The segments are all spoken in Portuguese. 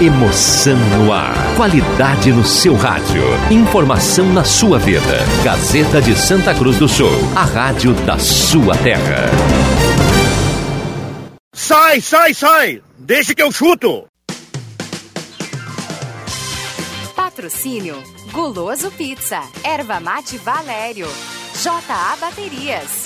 Emoção no ar. Qualidade no seu rádio. Informação na sua vida. Gazeta de Santa Cruz do Sul. A rádio da sua terra. Sai, sai, sai! Deixa que eu chuto! Patrocínio Guloso Pizza, Erva Mate Valério, JA Baterias,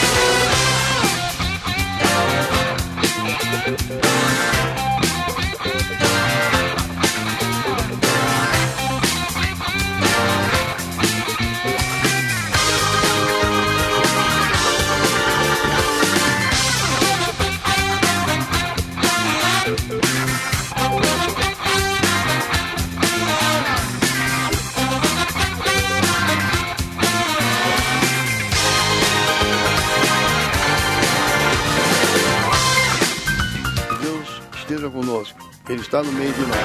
Esteja conosco. Ele está no meio de nós.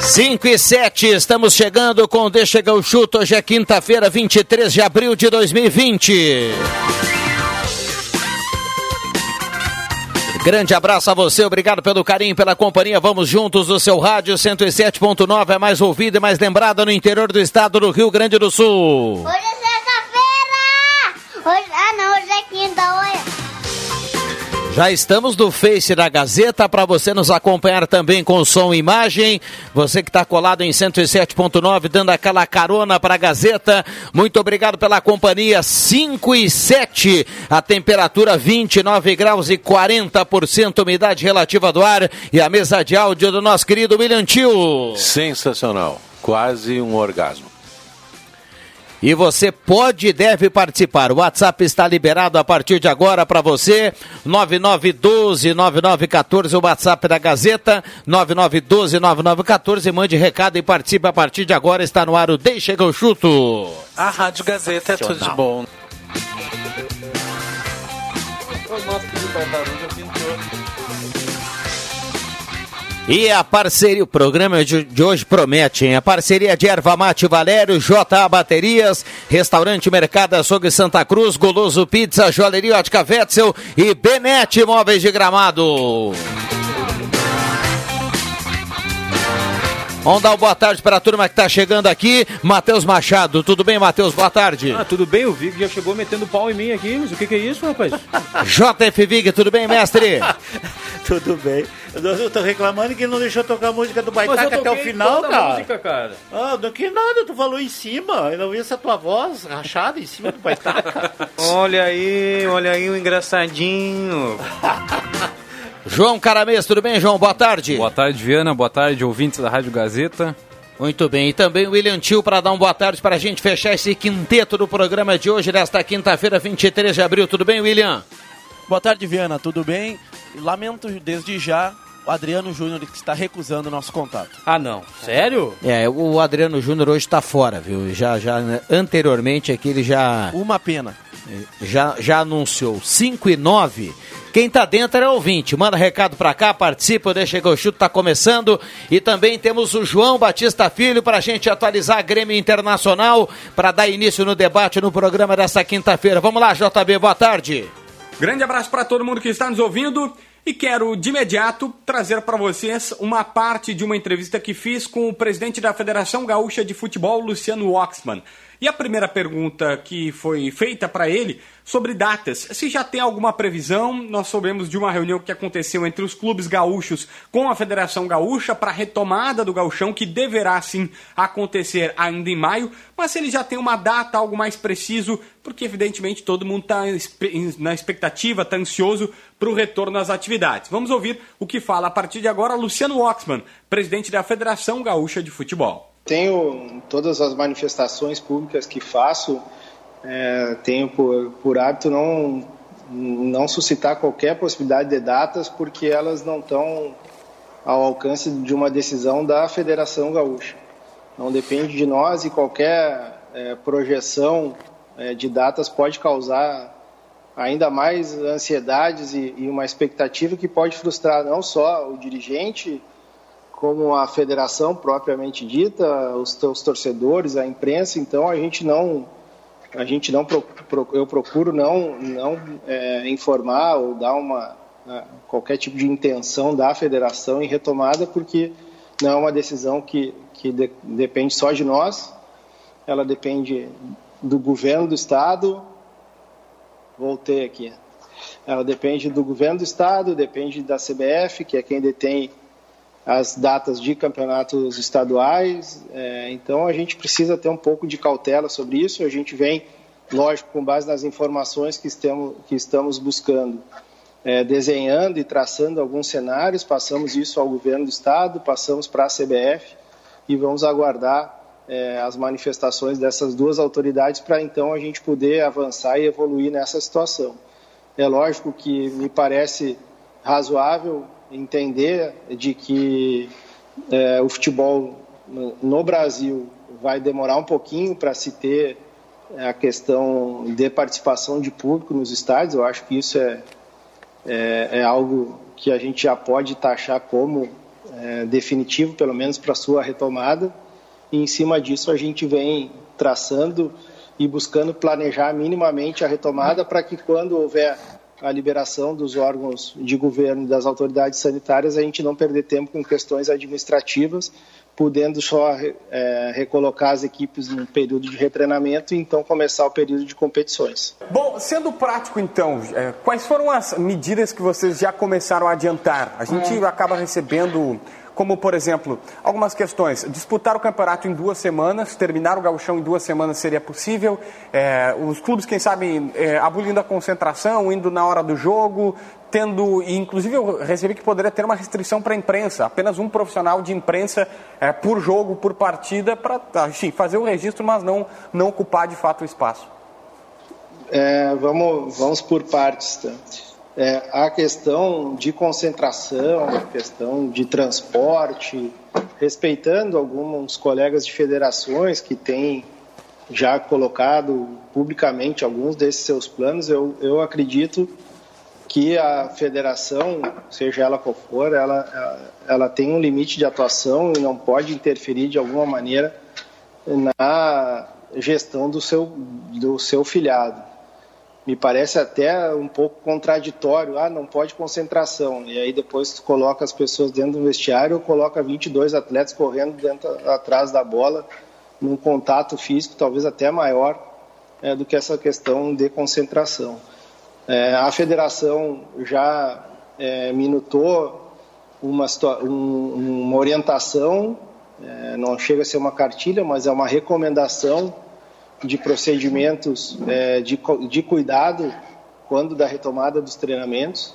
5 e 7, estamos chegando com o Deixa o Chuto. Hoje é quinta-feira, 23 de abril de 2020. Grande abraço a você, obrigado pelo carinho, pela companhia. Vamos juntos, o seu rádio 107.9 é mais ouvida e mais lembrada no interior do estado do Rio Grande do Sul. Hoje Já estamos no Face da Gazeta para você nos acompanhar também com som e imagem. Você que está colado em 107.9, dando aquela carona para a Gazeta. Muito obrigado pela companhia. 5 e 7, a temperatura 29 graus e 40% umidade relativa do ar. E a mesa de áudio do nosso querido William Tio. Sensacional. Quase um orgasmo. E você pode e deve participar. O WhatsApp está liberado a partir de agora para você. 9912-9914, o WhatsApp da Gazeta. 9912-9914. Mande recado e participe a partir de agora. Está no ar o Deixa que eu chuto. A Rádio Gazeta é tudo de bom. E a parceria, o programa de, de hoje promete, hein? A parceria de Erva Mate Valério, JA Baterias, Restaurante Mercado Açougue Santa Cruz, Goloso Pizza, Joalheria Ótica Wetzel e Benete Móveis de Gramado. Vamos dar uma boa tarde para a turma que está chegando aqui. Matheus Machado, tudo bem, Matheus? Boa tarde. Ah, tudo bem, o Vig já chegou metendo pau em mim aqui, mas o que, que é isso, rapaz? JF Vig, tudo bem, mestre? Tudo bem. Eu tô reclamando que ele não deixou tocar a música do Baitaca até o final, toda a cara. música, cara. Ah, não que nada, tu falou em cima. Eu não vi essa tua voz rachada em cima do Baitaca. Olha aí, olha aí o engraçadinho. João Caramês, tudo bem, João? Boa tarde. Boa tarde, Viana. Boa tarde, ouvintes da Rádio Gazeta. Muito bem, e também o William Tio para dar uma boa tarde para a gente fechar esse quinteto do programa de hoje, nesta quinta-feira, 23 de abril. Tudo bem, William? Boa tarde, Viana. Tudo bem? Lamento desde já o Adriano Júnior que está recusando o nosso contato. Ah, não. Sério? É, o Adriano Júnior hoje está fora, viu? Já, já né, anteriormente aqui ele já. Uma pena. Já, já anunciou 5 e 9. Quem tá dentro é ouvinte. Manda recado pra cá, participa, o Deixa que eu chuto, tá começando. E também temos o João Batista Filho pra gente atualizar a Grêmio Internacional, para dar início no debate no programa dessa quinta-feira. Vamos lá, JB, boa tarde. Grande abraço para todo mundo que está nos ouvindo e quero de imediato trazer para vocês uma parte de uma entrevista que fiz com o presidente da Federação Gaúcha de Futebol, Luciano Oxman. E a primeira pergunta que foi feita para ele sobre datas, se já tem alguma previsão, nós soubemos de uma reunião que aconteceu entre os clubes gaúchos com a Federação Gaúcha para a retomada do gauchão, que deverá sim acontecer ainda em maio, mas se ele já tem uma data, algo mais preciso, porque evidentemente todo mundo está na expectativa, está ansioso para o retorno às atividades. Vamos ouvir o que fala a partir de agora Luciano Oxman, presidente da Federação Gaúcha de Futebol. Tenho todas as manifestações públicas que faço, é, tenho por, por hábito não, não suscitar qualquer possibilidade de datas, porque elas não estão ao alcance de uma decisão da Federação Gaúcha. Não depende de nós e qualquer é, projeção é, de datas pode causar ainda mais ansiedades e, e uma expectativa que pode frustrar não só o dirigente, como a federação propriamente dita, os, torcedores, a imprensa. Então a gente não, a gente não eu procuro não não é, informar ou dar uma qualquer tipo de intenção da federação em retomada, porque não é uma decisão que, que de, depende só de nós, ela depende do governo do estado. Voltei aqui. Ela depende do governo do estado, depende da CBF, que é quem detém as datas de campeonatos estaduais. É, então a gente precisa ter um pouco de cautela sobre isso. A gente vem, lógico, com base nas informações que estamos, que estamos buscando é, desenhando e traçando alguns cenários, passamos isso ao governo do estado, passamos para a CBF e vamos aguardar é, as manifestações dessas duas autoridades para então a gente poder avançar e evoluir nessa situação. É lógico que me parece razoável entender de que é, o futebol no Brasil vai demorar um pouquinho para se ter a questão de participação de público nos estádios. Eu acho que isso é, é, é algo que a gente já pode taxar como é, definitivo, pelo menos para sua retomada. E em cima disso a gente vem traçando e buscando planejar minimamente a retomada para que quando houver a liberação dos órgãos de governo e das autoridades sanitárias, a gente não perder tempo com questões administrativas podendo só é, recolocar as equipes num período de retreinamento e então começar o período de competições. Bom, sendo prático então, é, quais foram as medidas que vocês já começaram a adiantar? A gente é. acaba recebendo como por exemplo, algumas questões. Disputar o campeonato em duas semanas, terminar o gauchão em duas semanas seria possível. É, os clubes, quem sabe, é, abolindo a concentração, indo na hora do jogo, tendo, e inclusive eu recebi que poderia ter uma restrição para a imprensa, apenas um profissional de imprensa é, por jogo, por partida, para fazer o registro, mas não, não ocupar de fato o espaço. É, vamos, vamos por partes. Tá? É, a questão de concentração, a questão de transporte, respeitando alguns colegas de federações que têm já colocado publicamente alguns desses seus planos, eu, eu acredito que a federação, seja ela qual for, ela, ela tem um limite de atuação e não pode interferir de alguma maneira na gestão do seu, do seu filiado me parece até um pouco contraditório. Ah, não pode concentração. E aí depois tu coloca as pessoas dentro do vestiário ou coloca 22 atletas correndo dentro, atrás da bola, num contato físico talvez até maior é, do que essa questão de concentração. É, a federação já é, minutou uma, um, uma orientação, é, não chega a ser uma cartilha, mas é uma recomendação de procedimentos é, de, de cuidado quando da retomada dos treinamentos.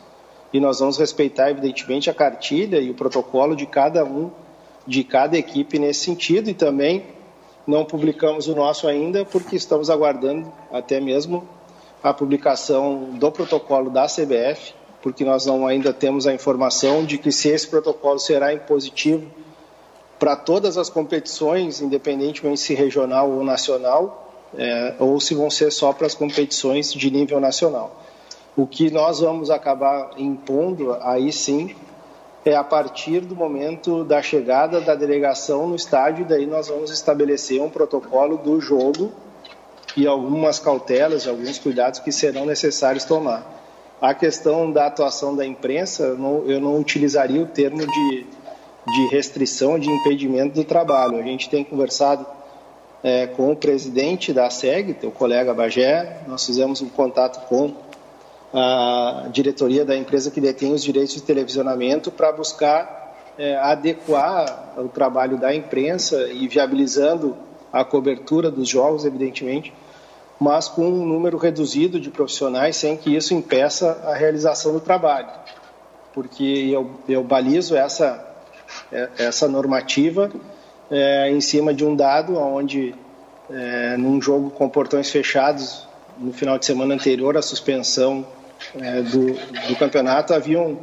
E nós vamos respeitar evidentemente a cartilha e o protocolo de cada um de cada equipe nesse sentido. E também não publicamos o nosso ainda porque estamos aguardando até mesmo a publicação do protocolo da CBF porque nós não ainda temos a informação de que se esse protocolo será impositivo para todas as competições, independentemente se regional ou nacional, é, ou se vão ser só para as competições de nível nacional. O que nós vamos acabar impondo, aí sim, é a partir do momento da chegada da delegação no estádio, daí nós vamos estabelecer um protocolo do jogo e algumas cautelas, alguns cuidados que serão necessários tomar. A questão da atuação da imprensa, eu não, utilizaria o termo de, de restrição, de impedimento do trabalho. A gente tem conversado é, com o presidente da SEG, teu colega Bagé, nós fizemos um contato com a diretoria da empresa que detém os direitos de televisionamento para buscar é, adequar o trabalho da imprensa e viabilizando a cobertura dos jogos, evidentemente, mas com um número reduzido de profissionais, sem que isso impeça a realização do trabalho. Porque eu, eu balizo essa, é, essa normativa é, em cima de um dado onde, é, num jogo com portões fechados, no final de semana anterior à suspensão é, do, do campeonato, haviam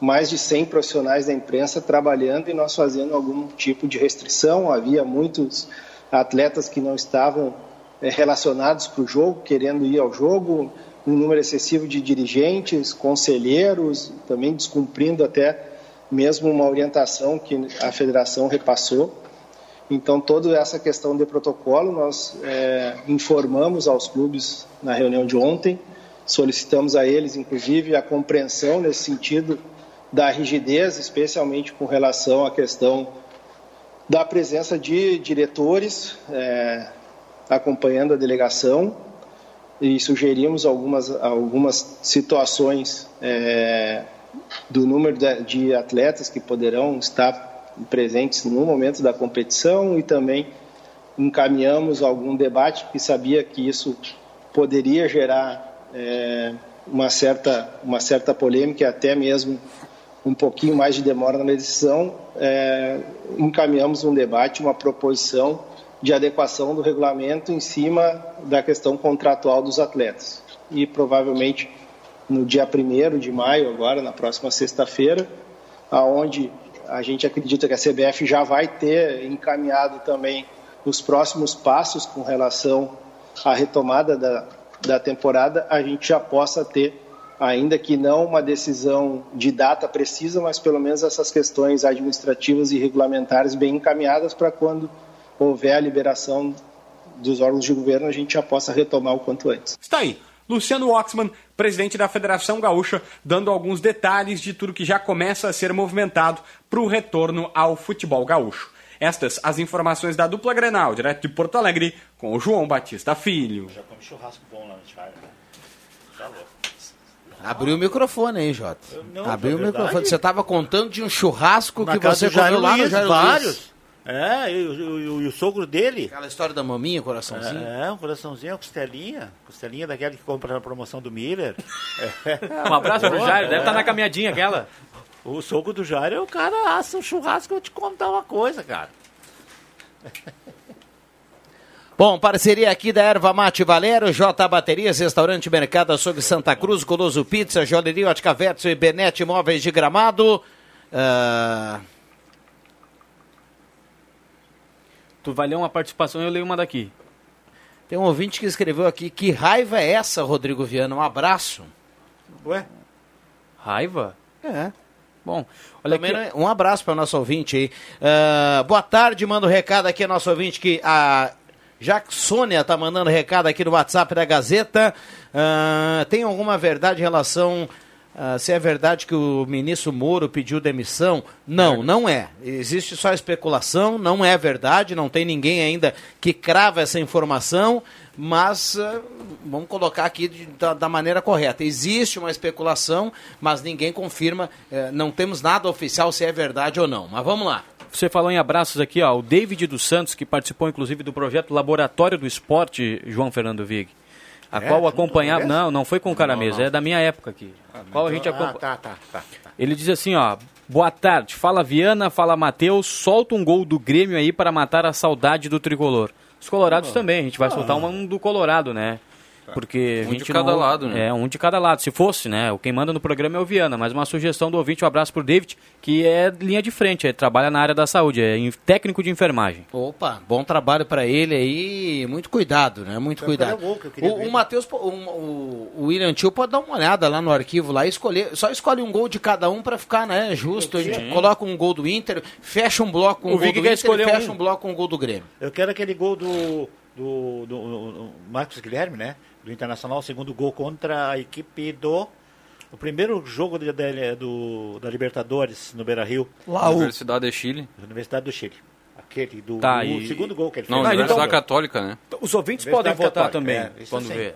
mais de 100 profissionais da imprensa trabalhando e nós fazendo algum tipo de restrição. Havia muitos atletas que não estavam é, relacionados para o jogo, querendo ir ao jogo, um número excessivo de dirigentes, conselheiros, também descumprindo até mesmo uma orientação que a federação repassou. Então, toda essa questão de protocolo, nós é, informamos aos clubes na reunião de ontem, solicitamos a eles, inclusive, a compreensão nesse sentido da rigidez, especialmente com relação à questão da presença de diretores é, acompanhando a delegação e sugerimos algumas, algumas situações é, do número de, de atletas que poderão estar presentes no momento da competição e também encaminhamos algum debate que sabia que isso poderia gerar é, uma certa uma certa polêmica e até mesmo um pouquinho mais de demora na decisão é, encaminhamos um debate uma proposição de adequação do regulamento em cima da questão contratual dos atletas. E provavelmente no dia 1 de maio, agora, na próxima sexta-feira, aonde a gente acredita que a CBF já vai ter encaminhado também os próximos passos com relação à retomada da, da temporada, a gente já possa ter, ainda que não uma decisão de data precisa, mas pelo menos essas questões administrativas e regulamentares bem encaminhadas para quando houver a liberação dos órgãos de governo, a gente já possa retomar o quanto antes. Está aí. Luciano Oxman, presidente da Federação Gaúcha, dando alguns detalhes de tudo que já começa a ser movimentado para o retorno ao futebol gaúcho. Estas as informações da dupla Grenal, direto de Porto Alegre, com o João Batista Filho. Já come churrasco bom lá no Thiago, né? Tá louco. Abriu o microfone aí, Jota. Abriu o na verdade- microfone. Você estava contando de um churrasco Na que você comeu lá no Jair vários. Luiz. É, e, o- e e o sogro dele. Aquela história da maminha, coraçãozinho. É, um coraçãozinho, uma costelinha. Costelinha daquela que compra na promoção do Miller. Um abraço pro Boa, Jair, deve é. estar na caminhadinha aquela. O sogro do Jair, o cara assa um churrasco, eu vou te contar uma coisa, cara. Bom, parceria aqui da Erva Mate Valério, J Baterias, Restaurante Mercado Açougue Santa Cruz, Coloso Pizza, Joalheria Ótica Vetso e Benete Imóveis de Gramado. Ah, Tu vai ler uma participação eu leio uma daqui. tem um ouvinte que escreveu aqui, que raiva é essa, Rodrigo Viana? Um abraço. Ué? Raiva? É. Bom, olha Também, aqui. né, Um abraço para nosso ouvinte aí. Ah, boa tarde, manda um recado aqui, nosso ouvinte, que a Jacksônia tá mandando recado aqui no WhatsApp da Gazeta. Ah, tem alguma verdade em relação. Ah, se é verdade que o ministro Moro pediu demissão? Não, não é. Existe só especulação, não é verdade, não tem ninguém ainda que crava essa informação, mas ah, vamos colocar aqui de- da, da maneira correta. Existe uma especulação, mas ninguém confirma, eh, não temos nada oficial se é verdade ou não. Mas vamos lá. Você falou em abraços aqui, ó. O David dos Santos, que participou inclusive do projeto Laboratório do Esporte, João Fernando Vig. A É? qual acompanhava. Não, não foi com o cara mesmo, é da minha época aqui. A qual a gente Ah, acompanha. tá, tá, tá. tá. Ele diz assim, ó. Boa tarde, fala Viana, fala Matheus, solta um gol do Grêmio aí para matar a saudade do tricolor. Os colorados também, a gente vai soltar um do Colorado, né? Porque a Um de gente cada não- lado, né? É, um de cada lado. Se fosse, né? O quem manda no programa é o Viana, mas uma sugestão do ouvinte, um abraço pro David, que é linha de frente, é, trabalha na área da saúde, é técnico de enfermagem. Opa, bom trabalho para ele aí, muito cuidado, né? Muito Foi cuidado. O, ver. o Matheus, o, o, o William Tio pode dar uma olhada lá no arquivo lá e escolher, só escolhe um gol de cada um para ficar, né, justo. A gente Sim. coloca um gol do Inter, fecha um bloco com O um gol Vig do Inter, fecha um. um bloco com um gol do Grêmio. Eu quero aquele gol do, do, do, do Marcos Guilherme, né? Do Internacional, segundo gol contra a equipe do. O primeiro jogo de- da- do, da Libertadores no Beira Rio. Universidade de Chile. Universidade do Chile. Aquele do Tá, o e- segundo gol que ele Não, fez. Universidade Católica, né? Os ouvintes podem votar Católica, também, é, quando sim. vê.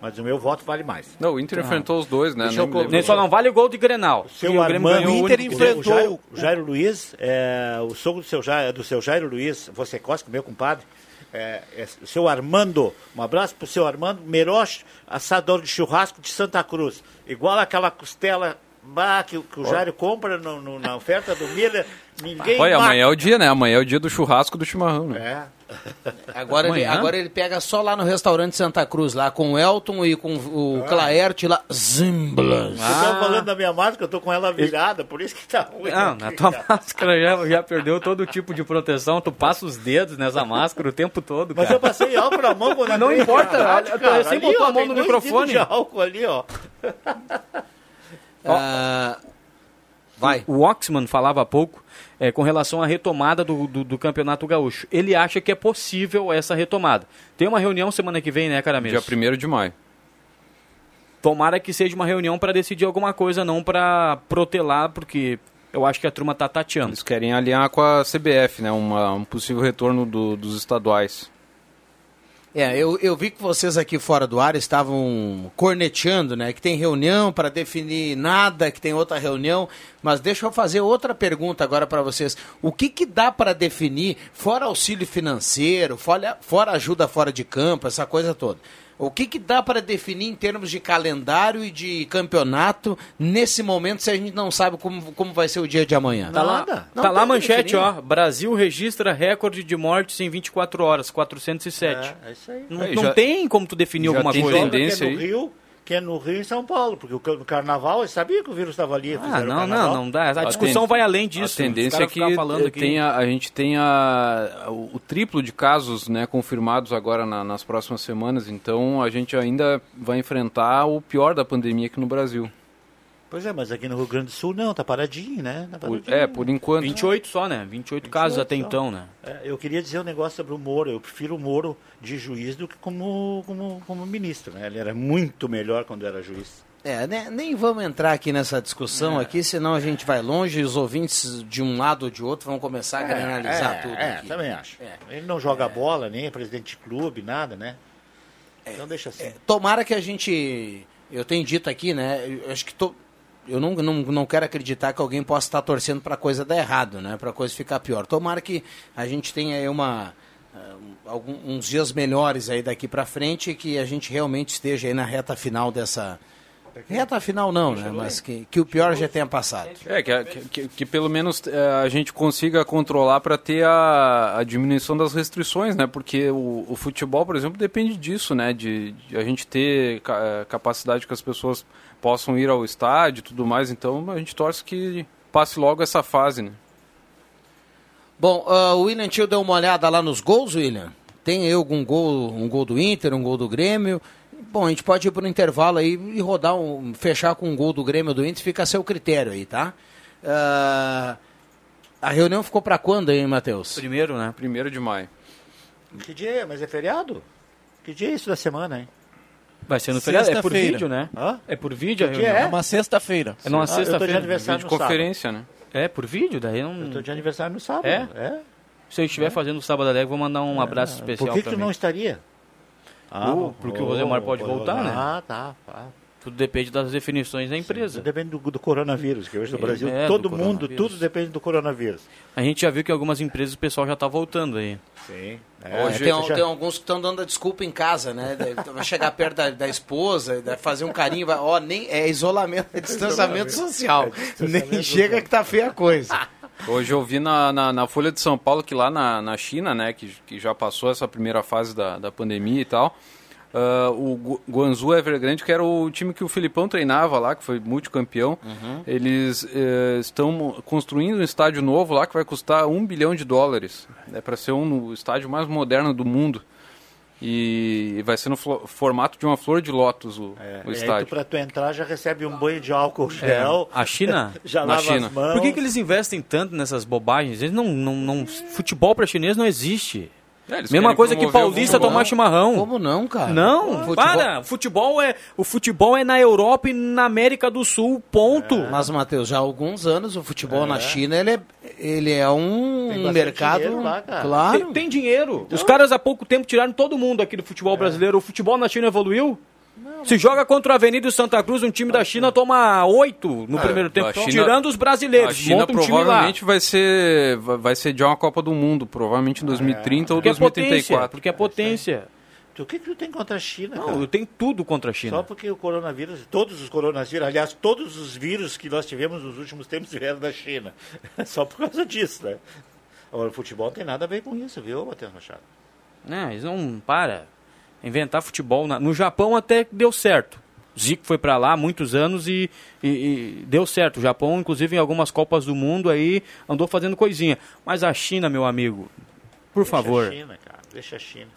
Mas o meu voto vale mais. Não, o Inter Tá. enfrentou os dois, né? Nem. Nem só não vale o gol de Grenal. Seu o Armando, o Inter enfrentou o Jairo, o Jairo Luiz, é, o sogro do seu Jairo, do seu Jairo Luiz, você Costa, meu compadre, é, é, seu Armando, um abraço pro seu Armando, Meroche, assador de churrasco de Santa Cruz, igual aquela costela bah, que, o- que o Jairo compra no- no- na oferta do Miller, ninguém Olha, mata. amanhã é o dia, né? Amanhã é o dia do churrasco do chimarrão, né? É. Agora ele, agora ele pega só lá no restaurante Santa Cruz, lá com o Elton e com o Claerte lá, Zimblas. Você tava falando da minha máscara, eu tô com ela virada, por isso que tá ruim. Não, aqui, na tua cara. máscara já, já perdeu todo tipo de proteção. Tu passa os dedos nessa máscara o tempo todo, Mas cara. eu passei álcool na mão quando Mas não importa, cara. Cara, recém ali, botou a mão no microfone. de álcool ali, ó. Ah, Vai. O Oxman falava há pouco é, com relação à retomada do, do, do Campeonato Gaúcho. Ele acha que é possível essa retomada. Tem uma reunião semana que vem, né, Caramês? Dia 1 de maio. Tomara que seja uma reunião para decidir alguma coisa, não para protelar, porque eu acho que a turma tá tateando. Eles querem alinhar com a CBF, né? Uma, um possível retorno do- dos estaduais. É, eu, eu vi que vocês aqui fora do ar estavam corneteando, né? Que tem reunião para definir nada, que tem outra reunião. Mas deixa eu fazer outra pergunta agora para vocês. O que, que dá para definir, fora auxílio financeiro, fora, fora ajuda fora de campo, essa coisa toda? O que, que dá para definir em termos de calendário e de campeonato nesse momento se a gente não sabe como, como vai ser o dia de amanhã? Tá lá, Não tá lá a manchete, definir. ó. Brasil registra recorde de mortes em 24 horas, 407. É, é isso aí. Não, Aí não já- tem como tu definir já alguma tem coisa. tendência é no aí. Que é no Rio e em São Paulo, porque o carnaval eles sabiam que o vírus estava ali. Ah, não, não, não dá. A A discussão ten- vai além disso. A tendência é que falando aqui. tenha, a gente tenha o, o triplo de casos né, confirmados agora na- nas próximas semanas, então a gente ainda vai enfrentar o pior da pandemia aqui no Brasil. Pois é, mas aqui no Rio Grande do Sul não, tá paradinho, né? Tá paradinho. é, por enquanto. 28 só, né? 28 casos até então, né? É, eu queria dizer um negócio sobre o Moro. Eu prefiro o Moro de juiz do que como, como, como ministro. Né? Ele era muito melhor quando era juiz. É, né, nem vamos entrar aqui nessa discussão aqui, senão a gente vai longe e os ouvintes de um lado ou de outro vão começar a analisar é, tudo É, aqui. também acho. Ele não joga bola, nem é presidente de clube, nada, né? então deixa assim. Tomara que a gente. Eu tenho dito aqui, né? Eu acho que tô, eu não, não, não quero acreditar que alguém possa estar torcendo para coisa dar errado, né? Para coisa ficar pior. Tomara que a gente tenha aí uma ah, algum, uns dias melhores aí daqui para frente e que a gente realmente esteja aí na reta final dessa reta final não, né? Mas que, que o pior já tenha passado. É, que, que, que- que pelo menos eh, a gente consiga controlar para ter a, a diminuição das restrições, né? Porque o, o futebol, por exemplo, depende disso, né? De, de a gente ter ca- eh, capacidade que as pessoas possam ir ao estádio e tudo mais. Então a gente torce que passe logo essa fase, né? Bom, ah, o William Tio deu uma olhada lá nos gols, William. Tem aí algum gol, um gol do Inter, um gol do Grêmio. Bom, a gente pode ir para o intervalo aí e rodar um, fechar com um gol do Grêmio do Inter, fica a seu critério aí, tá? Ah, a reunião ficou para quando aí, Matheus? Primeiro, né? Primeiro de maio. Que dia é? Mas é feriado? Que dia é isso da semana, hein? Vai ser no feriado, é por Sexta-feira. vídeo, né? Hã? É por vídeo a reunião. É uma sexta-feira. É numa Ah, eu tô de sexta-feira. aniversário no Videoconferência, né? É, por vídeo? Daí não... Eu tô de aniversário no sábado. É? é? Se eu estiver fazendo sábado alegre, vou mandar um abraço especial Por que, que tu mim. não estaria? Oh, porque o Rosemar pode voltar, né? Ah, tá. tá. Tudo depende das definições da empresa. Depende do, do coronavírus, que hoje no É, Brasil é, todo do mundo, tudo depende do coronavírus. A gente já viu que algumas empresas o pessoal já tá voltando aí. Sim. É, tem, um- tem alguns que estão dando a desculpa em casa, né? Vai chegar perto da, da esposa, vai fazer um carinho, vai, ó, nem é isolamento, é distanciamento social. Nem chega que tá feia a coisa. Hoje eu vi na, na, na Folha de São Paulo que lá na, na China, né, que, que já passou essa primeira fase da, da pandemia e tal, ah, o Gu- Guangzhou Evergrande, que era o time que o Filipão treinava lá, que foi multicampeão, eles eh, estão construindo um estádio novo lá que vai custar um bilhão de dólares. É para ser um, o estádio mais moderno do mundo. E vai ser no formato de uma flor de lótus o, o aí tu, estádio. pra tu entrar já recebe um banho de álcool gel. A China? Já Na lava China. as mãos. Por que, que eles investem tanto nessas bobagens? Eles não, não, não... Futebol para chinês não existe. É, Mesma coisa que o paulista tomar chimarrão. Como não, cara? Não, Futebol- para. Futebol é, o futebol é na Europa e na América do Sul, ponto. Mas, Matheus, já há alguns anos o futebol na China ele é, ele é um mercado. dinheiro lá, cara. Claro. Tem, tem dinheiro. Os caras há pouco tempo tiraram todo mundo aqui do futebol brasileiro. O futebol na China evoluiu? Se joga contra a Avenida e o Santa Cruz, um time da China toma oito no É, primeiro tempo, a China- tirando os brasileiros. A China monta um time lá. provavelmente vai ser vai vai sediar uma Copa do Mundo, provavelmente em 2030 ou Porque é potência, 2034. porque é potência. O que, que tu tem contra a China? Não, cara? eu tenho tudo contra a Só China. porque o coronavírus, todos os coronavírus, aliás, todos os vírus que nós tivemos nos últimos tempos vieram da China. Só por causa disso, né? Agora, o futebol não tem nada a ver com isso, viu, Matheus Machado? Não, eles não para. Inventar futebol. na- No Japão até deu certo. Zico foi pra lá há muitos anos e, e- e deu certo. O Japão, inclusive, em algumas Copas do Mundo aí, andou fazendo coisinha. Mas a China, meu amigo, por Deixa favor. a China, cara, deixa a China.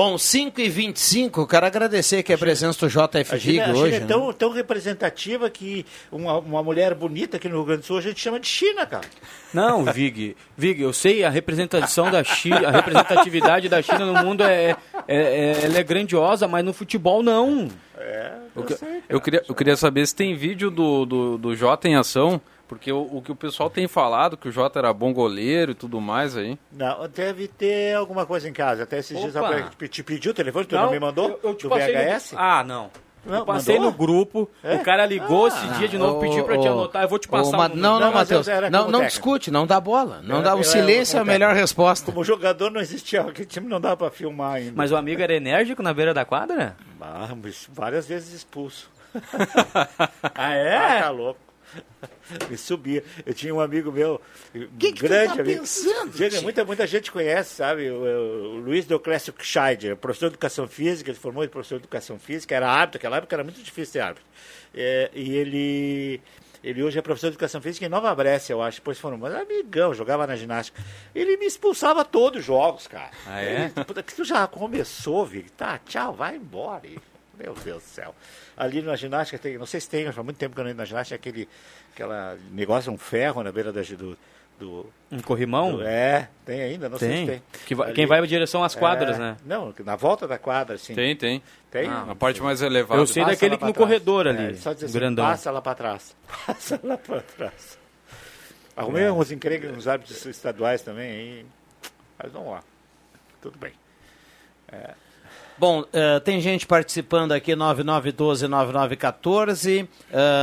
Bom, 5 e 25 quero agradecer que a presença do JF A Vig China, a China hoje. é né? tão, tão representativa que uma, uma mulher bonita aqui no Rio Grande do Sul a gente chama de China, cara. Não, Vig, Vig, eu sei a representação da China, a representatividade da China no mundo é, é, é- ela é grandiosa, mas no futebol não. É, Eu, que- eu queria, eu queria saber se tem vídeo do, do, do Jota em ação, porque o, o que o pessoal tem falado, que o Jota era bom goleiro e tudo mais aí. Não, deve ter alguma coisa em casa. Até esses dias Opa. a te, te pediu o telefone, tu Não, não, me mandou? eu- eu te do passei no- VHS? Ah, não. Não, eu passei mandou? no grupo, É? o cara ligou Ah. esse dia de novo, pediu pra te anotar, eu vou te passar o. Não, não, Não, mas Matheus. Não, não discute, não dá bola. Não dá, o silêncio é a melhor resposta. Como jogador não existia, aquele time não dava pra filmar ainda. Mas o amigo era enérgico na beira da quadra? Ah, mas várias vezes expulso. Ah, é? Ah, tá louco. Me subia. Eu tinha um amigo meu, que tu grande tá amigo. pensando, Gente, muita, muita gente conhece, sabe? O, o Luiz Deoclésio Scheider, professor de educação física, ele formou de professor de educação física, era árbitro, naquela época era muito difícil ser árbitro. É, e ele, ele hoje é professor de educação física em Nova Brécia, eu acho, depois foram, mas amigão, jogava na ginástica. Ele me expulsava todos os jogos, cara. Ah, é? Ele, puta, que tu já começou, Vic? Tá, tchau, vai embora. Meu Deus do céu. Ali na ginástica tem, não sei se tem, faz muito tempo que eu não entro na ginástica, aquele aquela negócio, um ferro na beira da, do, do, Um corrimão? do- É, tem ainda, não sei Tem. se tem. Que vai- quem vai em direção às quadras, É, né? Não, na volta da quadra, sim. Tem, tem. Tem? Ah, na parte mais elevada. Eu sei Passa daquele que no trás. corredor ali, É, só dizer assim, grandão. passa lá para trás. Passa lá para trás. Arrumei uns encrencas nos árbitros estaduais também, aí. mas vamos lá. Tudo bem. É. Bom, eh, tem gente participando aqui, 9912-9914. Uh,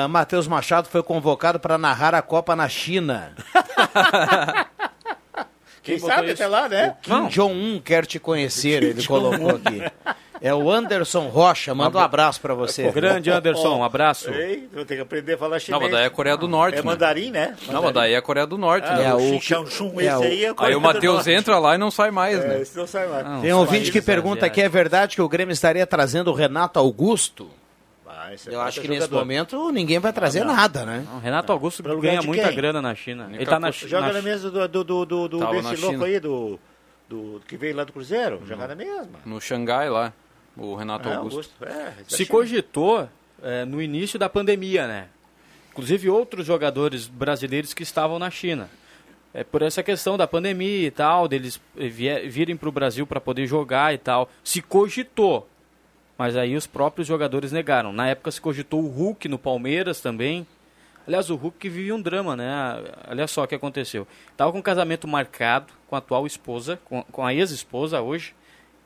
Matheus Machado foi convocado para narrar a Copa na China. Quem botou sabe isso? até lá, né? Kim Jong-un quer te conhecer, ele colocou aqui. É o Anderson Rocha, manda um abraço para você. Grande Anderson, um abraço. Ei, vou ter que aprender a falar Não, chinês. mas daí é a Coreia do Norte, É né? mandarim, né? Não, mas daí é a Coreia do Norte, Ah, né? É, o o Xin que- Chang Chun, é, esse o- aí é a Aí Coreia o do Matheus entra lá e não sai mais, É, né? esse não sai mais. Não, Tem um ouvinte que pergunta aqui, é verdade que o Grêmio estaria trazendo o Renato Augusto? Ah, é Eu acho que nesse jogador. momento ninguém vai trazer nada, né? Não, Renato Augusto Pra ganha muita quem? grana na China. Ele tá na China. Joga na mesa do, do, do, do, do desse na louco aí, do, do que veio lá do Cruzeiro. Joga na mesma. No Xangai lá, o Renato É, Augusto. Augusto. É, Se cogitou é, no início da pandemia, né? Inclusive outros jogadores brasileiros que estavam na China. É por essa questão da pandemia e tal, deles virem para o Brasil para poder jogar e tal. Se cogitou. Mas aí os próprios jogadores negaram. Na época se cogitou o Hulk no Palmeiras também. Aliás, o Hulk que vive um drama, né? Olha só o que aconteceu. Tava com um casamento marcado com a atual esposa, com, com a ex-esposa hoje,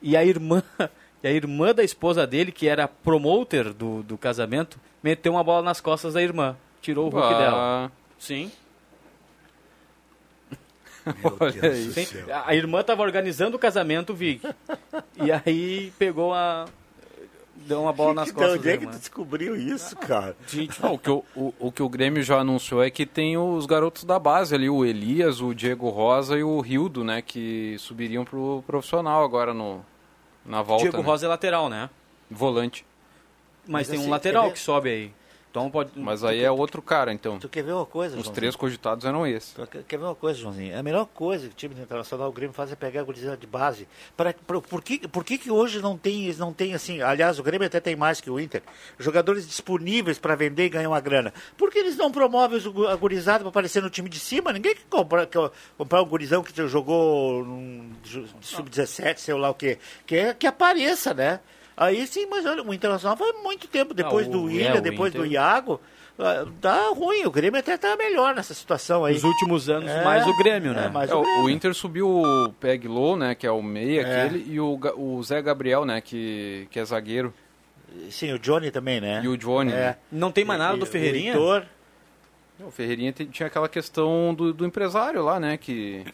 e a irmã, e a irmã da esposa dele, que era promoter do, do casamento, meteu uma bola nas costas da irmã. Tirou o Hulk Ah. dela. Sim. Olha aí. Sim. A- A irmã estava organizando o casamento, Vic. E aí pegou a. Deu uma bola nas Então, costas onde da é que tu descobriu isso, cara? Não, o, que o, o, o que o Grêmio já anunciou é que tem os garotos da base ali, o Elias, o Diego Rosa e o Rildo, né? Que subiriam pro profissional agora no, na volta. Diego né? Rosa é lateral, né? Volante. Mas, Mas tem assim, um lateral quer ver? que sobe aí. Então pode. Mas aí é outro cara, então. Tu quer ver uma coisa, Os Joãozinho? três cogitados eram esses. Tu quer ver uma coisa, Joãozinho? A melhor coisa que o time internacional, o Grêmio, faz é pegar a gurizada de base. Para, para- por, que, por que, que hoje não tem, não tem assim? Aliás, o Grêmio até tem mais que o Inter. Jogadores disponíveis para vender e ganhar uma grana. Por que eles não promovem os a gurizada para aparecer no time de cima? Ninguém quer comprar, quer comprar um gurizão que jogou num ju- sub-17, sei lá o quê. Quer que apareça, né? Aí sim, mas olha, o Internacional faz muito tempo depois Ah, o- do é, William, o depois do Inter- Iago. ah, Tá ruim, o Grêmio até tá melhor nessa situação aí. Nos últimos anos, É, mais o Grêmio, né? é, mais É, o o, Grêmio. o Inter subiu o Peg Low, né? Que é o meia É. aquele, e o, o Zé Gabriel, né? Que, que é zagueiro. Sim, o Johnny também, né? E o Johnny. É. né? Não tem mais nada E- do o Ferreirinha? O Ferreirinha te- tinha aquela questão do, do empresário lá, né? Que,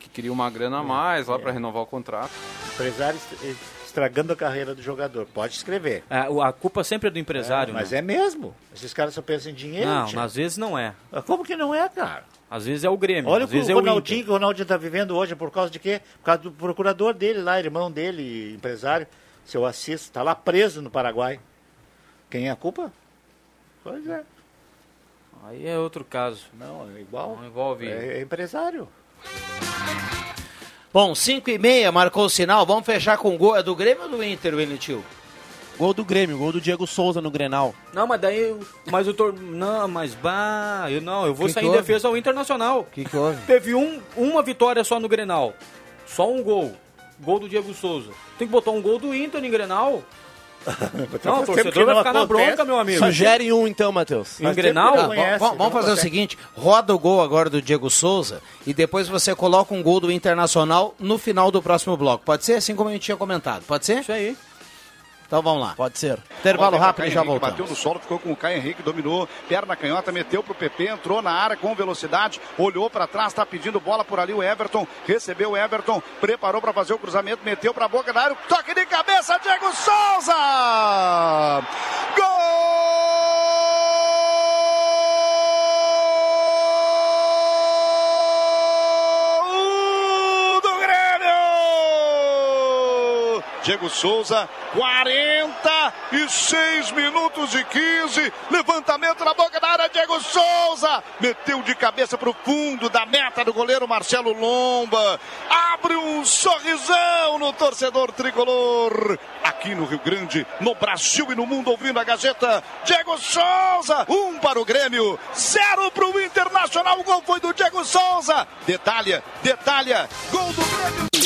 que queria uma grana a mais lá pra renovar o contrato. empresário est- estragando a carreira do jogador. Pode escrever. A, o- a culpa sempre é do empresário, mas né? é mesmo. Esses caras só pensam em dinheiro. Não, às vezes não é. Ah, Como que não é, cara? Às vezes é o Grêmio, Olha às o vezes é o o Ronaldinho, Inter. que o Ronaldinho está vivendo hoje, por causa de quê? Por causa do procurador dele lá, irmão dele, empresário, seu Assis, está lá preso no Paraguai. Quem é a culpa? Pois é. Aí é outro caso. Não, é igual. Não envolve. É, é empresário. Bom, 5 e meia, marcou o sinal. Vamos fechar com o gol. É do Grêmio ou do Inter, William Tio? Gol do Grêmio, gol do Diego Souza no Grenal. Não, mas daí. eu- Mas o tor... Não, mas bah, eu não, eu vou Que sair que em houve? defesa ao Internacional. O que, que houve? Teve um, uma vitória só no Grenal. Só um gol. Gol do Diego Souza. Tem que botar um gol do Inter em Grenal. Não, o torcedor vai ficar na bronca, meu amigo. Sugere um então, Matheus. Em Grenal? Ah, va- va- vamos fazer o seguinte: roda o gol agora do Diego Souza e depois você coloca um gol do Internacional no final do próximo bloco. Pode ser? Assim como a gente tinha comentado. Pode ser? Isso aí. Então vamos lá. Pode ser. Intervalo rápido e já voltamos. Bateu no solo, ficou com o Caio Henrique, dominou, perna canhota, meteu pro PP, entrou na área com velocidade, olhou para trás, tá pedindo bola por ali o Everton, recebeu o Everton, preparou para fazer o cruzamento, meteu pra boca da área, toque de cabeça, Diego Souza! Gol Diego Souza, 46 minutos e 15. Levantamento na boca da área, Diego Souza. Meteu de cabeça para o fundo da meta do goleiro Marcelo Lomba. Abre um sorrisão no torcedor tricolor. Aqui no Rio Grande, no Brasil e no mundo, ouvindo a Gazeta. Diego Souza, um para o Grêmio, zero para o Internacional. O gol foi do Diego Souza. Detalha, detalha, gol do Grêmio.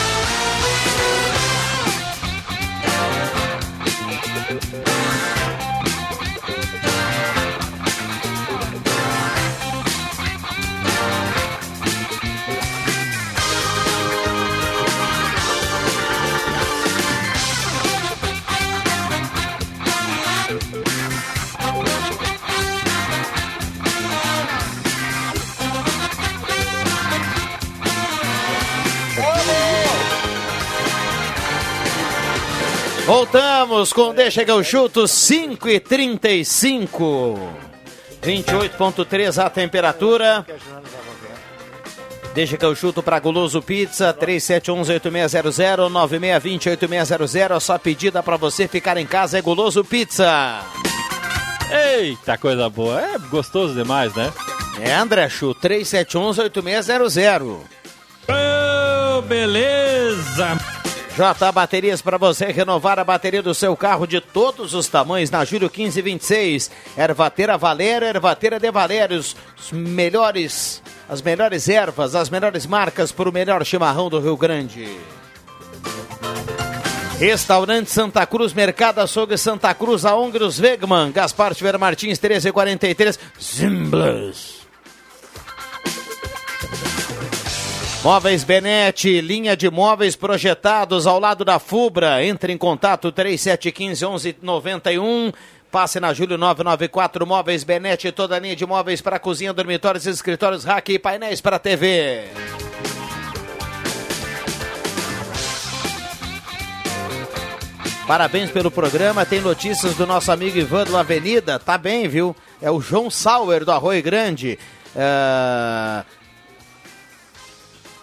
Voltamos com Deixa que eu chuto 5 e 35 28.3 a temperatura. Deixa que eu chuto para Guloso Pizza 3711-8600 9620-8600. Só pedida para você ficar em casa é Guloso Pizza. Eita, coisa boa. É gostoso demais, né? É André Chu 3711-8600. Ô, beleza! J Baterias para você renovar a bateria do seu carro de todos os tamanhos na Júlio 1526. Ervateira Valério, Ervateira de Valérios, os melhores, as melhores ervas, as melhores marcas para o melhor chimarrão do Rio Grande. Restaurante Santa Cruz, Mercado Açougue Santa Cruz, a Ongros Wegman, Gaspar Tiver Martins 1343, Zimblas. Móveis Benete, linha de móveis projetados ao lado da Fubra. Entre em contato 3715 1191. Passe na Júlio 994 Móveis Benete, toda a linha de móveis para cozinha, dormitórios, escritórios, rack e painéis para TV. Parabéns pelo programa. Tem notícias do nosso amigo Ivan do Avenida. Tá bem, viu? É o João Sauer do Arroio Grande. Ah,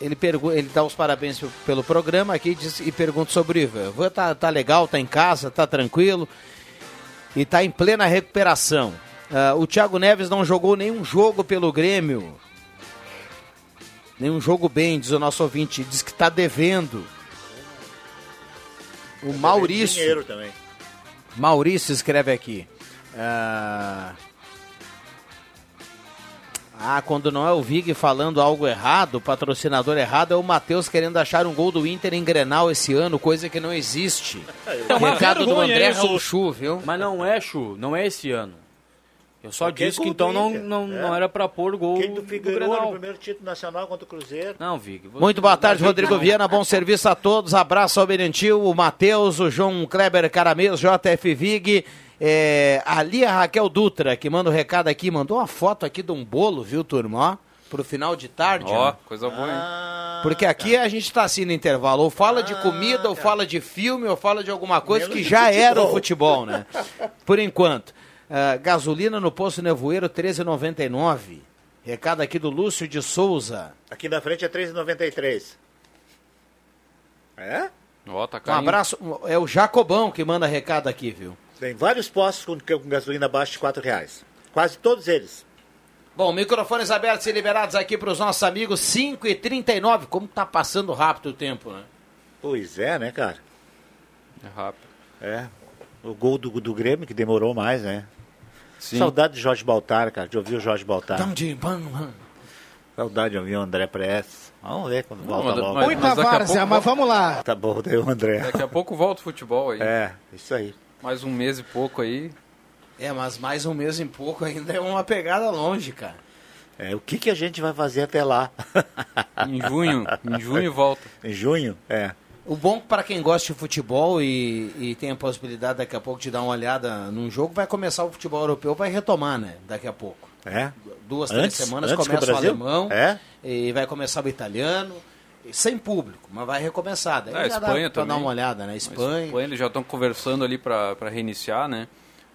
ele, pergu ele dá os parabéns pe- pelo programa aqui diz- e pergunta sobre o Ivan. Tá, tá legal, tá em casa, tá tranquilo e tá em plena recuperação. Ah, o Thiago Neves não jogou nenhum jogo pelo Grêmio. Nenhum jogo bem, diz o nosso ouvinte. Diz que tá devendo. O Maurício. Dinheiro também. Maurício escreve aqui. Ah, ah, quando não é o Vig falando algo errado, o patrocinador errado, é o Matheus querendo achar um gol do Inter em Grenal esse ano, coisa que não existe. É uma Recado do André isso. Raul Chu, viu? Mas não é, Chu, não é esse ano. Eu só disse que então não, não, é. não era pra pôr gol Aquele do do Figueiredo no primeiro título nacional contra o Cruzeiro. Não, Vig. Muito boa tarde, Rodrigo Viana. Bom serviço a todos. Abraço ao Benentil, o Matheus, o João Kleber Caramês, JF Vig. É, ali a Raquel Dutra, que manda o recado aqui, mandou uma foto aqui de um bolo, viu, turma? Ó, pro final de tarde. Ó, né? coisa boa, hein? Porque aqui a gente tá assim no intervalo, ou fala de comida, ou fala de filme, ou fala de alguma coisa Menos que já era o futebol. futebol, né? Por enquanto. Ah, gasolina no posto Nevoeiro, 13,99. Recado aqui do Lúcio de Souza. Aqui na frente é 3,93. É? Ó, tá Um abraço. É o Jacobão que manda recado aqui, viu? Tem vários postos com, com gasolina abaixo de 4 reais. Quase todos eles. Bom, microfones abertos e liberados aqui para os nossos amigos, 5 e 39 Como tá passando rápido o tempo, né? Pois é, né, cara? É rápido. É. O gol do, do Grêmio, que demorou mais, né? Sim. Saudade de Jorge Baltar, cara, de ouvir o Jorge Baltar. Saudade de ouvir o André Prestes. Vamos ver quando volta mas- logo. Muita várzea, mas vamos lá. Tá bom, daí o André. Daqui a pouco volta o futebol aí. É, isso aí. Mais um mês e pouco aí. É, mas mais um mês em pouco ainda é uma pegada longe, cara. É, o que, que a gente vai fazer até lá? Em junho, em junho volta. Em junho? É. O bom para quem gosta de futebol e, e tem a possibilidade daqui a pouco de dar uma olhada num jogo, vai começar o futebol europeu, vai retomar, né? Daqui a pouco. É? Duas, três Antes- semanas que o começa o, Brasil? alemão É? e vai começar o italiano, e sem público, mas vai recomeçar. Daí É, a dá Espanha pra também. dar uma olhada, né? Espanha. Espanha eles já estão conversando ali para reiniciar, né?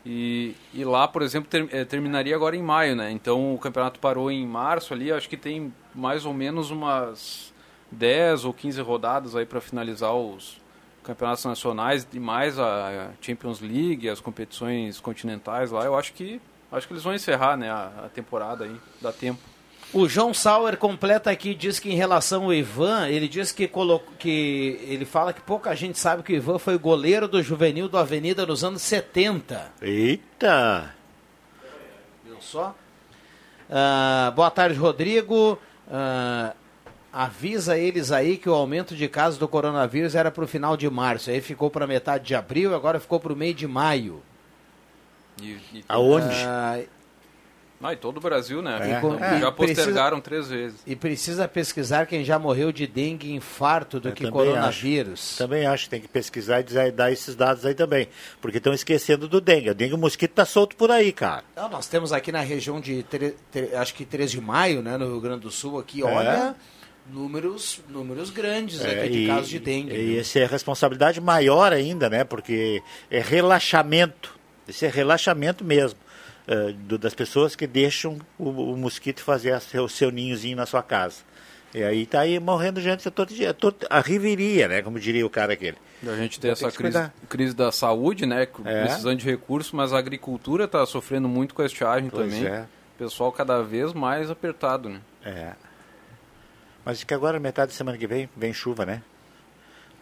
E, e lá, por exemplo, ter- eh, terminaria agora em maio, né? Então o campeonato parou em março ali, acho que tem mais ou menos umas 10 ou 15 rodadas aí para finalizar os campeonatos nacionais e mais a Champions League, as competições continentais lá. Eu acho que acho que eles vão encerrar, né, a, a temporada aí, dá tempo. O João Sauer completa aqui, diz que em relação ao Ivan, ele diz que, colocou, que ele fala que pouca gente sabe que o Ivan foi goleiro do juvenil do Avenida nos anos 70. Eita! Viu só? Ah, boa tarde, Rodrigo. Ah, avisa eles aí que o aumento de casos do coronavírus era para o final de março. Aí ficou para metade de abril, agora ficou para o meio de maio. E, e- Aonde? Ah, Ah, e todo o Brasil, né? É. Então, É. Já E precisa- postergaram três vezes. e precisa pesquisar quem já morreu de dengue e infarto do Eu que também coronavírus. Também acho que tem que pesquisar e dizer- dar esses dados aí também. Porque estão esquecendo do dengue. O dengue, o mosquito tá solto por aí, cara. Não, nós temos aqui na região de, tre- tre- acho que 3 de maio, né, no Rio Grande do Sul, aqui, É. olha, números, números grandes É, aqui de e- casos de dengue. E viu? esse é responsabilidade maior ainda, né? Porque é relaxamento. Esse é relaxamento mesmo. Eh, do- das pessoas que deixam o, o mosquito fazer a seu- o seu ninhozinho na sua casa. E aí tá aí morrendo gente todo dia. todo- a riveria, né? Como diria o cara aquele. A gente tem essa crise, crise da saúde, né? É. Precisando de recursos, mas a agricultura está sofrendo muito com a estiagem Pois também. é. O pessoal cada vez mais apertado, né? É. Mas que agora, metade da semana que vem, vem chuva, né?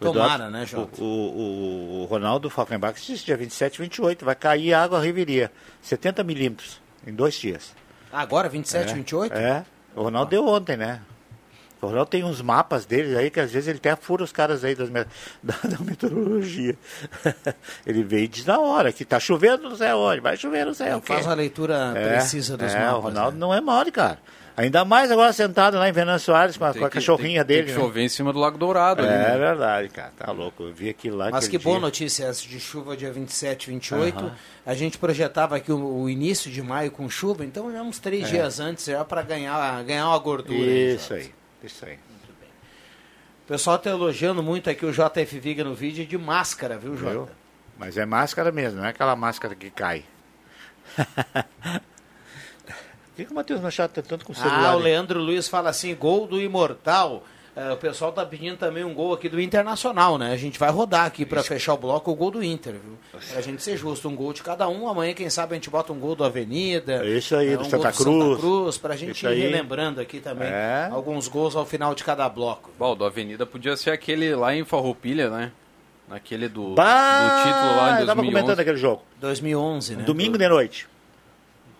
Tomara, né, Jota? O, o, o Ronaldo Falkenbach disse dia 27 e 28, vai cair água à riveria. 70 milímetros em dois dias. Agora, 27, é, 28? É. O Ronaldo deu ontem, né? O Ronaldo tem uns mapas dele aí que às vezes ele até fura os caras aí das da, da meteorologia. ele veio e diz na hora que tá chovendo não sei onde, vai chover não sei Ele o quê. faz a leitura É, precisa dos é, mapas. o Ronaldo né? não é mole, cara. Ainda mais agora sentado lá em Venâncio Soares com a, com a que- cachorrinha tem, dele. Tem que né? chover em cima do Lago Dourado. ali, É né? verdade, cara. Tá louco. Eu vi aquilo lá. Mas que aquele boa dia. notícia essa de chuva dia 27, 28. Aham. A gente projetava aqui o, o início de maio com chuva, então já uns três É. dias antes já para ganhar, ganhar uma gordura. aí, Isso aí, isso aí. O pessoal tá elogiando muito aqui o JF Viga no vídeo de máscara, viu, Jota? Mas é máscara mesmo, não é aquela máscara que cai. Por que, que o Matheus Machado tá tanto com o celular? Ah, o aí? Leandro Luiz fala assim, gol do Imortal. É, o pessoal tá pedindo também um gol aqui do Internacional, né? A gente vai rodar aqui para fechar o bloco o gol do Inter, viu? Pra gente ser justo, um gol de cada um. Amanhã, quem sabe, a gente bota um gol do Avenida. É isso aí, é, do um Santa gol Cruz. Santa Cruz, pra gente Isso ir aí. relembrando aqui também É. alguns gols ao final de cada bloco. Bom, o do Avenida podia ser aquele lá em Farroupilha, né? Aquele do, Bah, do título lá em eu tava 2011. comentando aquele jogo. 2011, né? Domingo de noite.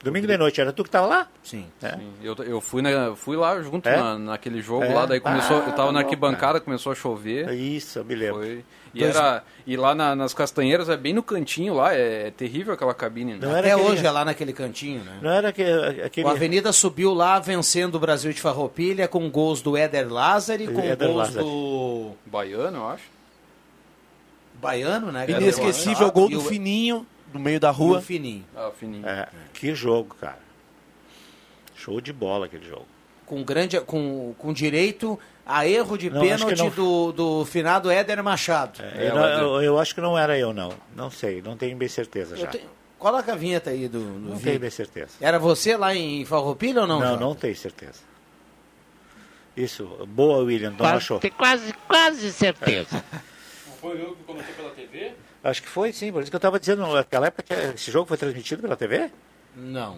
Domingo de noite, era tu que tava lá? Sim. É. Sim, Eu, eu fui, na, fui lá junto É? na, naquele jogo É? lá, daí começou, Ah, eu tava na louco, arquibancada, começou a chover. Isso, eu me lembro. Foi. E, Dois- era, e lá na- nas castanheiras é bem no cantinho lá, é, terrível aquela cabine. Né? Não era Até aquele- hoje é lá naquele cantinho, né? Não era aquele... aquele... O Avenida subiu lá vencendo o Brasil de Farroupilha com gols do Éder Lázaro e com Éder gols Lázari. do Baiano, eu acho. Baiano, né? Inesquecível gol do E o- Fininho, no meio da o rua. Fininho. Ah, fininho. É, que jogo, cara. Show de bola aquele jogo. Com, grande, com, com direito a erro de Não, pênalti não- do, do finado Éder Machado. É, eu, não- eu- eu acho que não era eu, não. Não sei, não tenho bem certeza já. Coloca a vinheta aí do, do Não tenho bem certeza. Era você lá em Farroupilha ou não? Não, Jota? não tenho certeza. Isso, boa, William, não achou? Tem quase, quase certeza. Foi eu que comentou pela TV? Acho que foi, sim. Por isso que eu estava dizendo, naquela época, esse jogo foi transmitido pela TV? Não.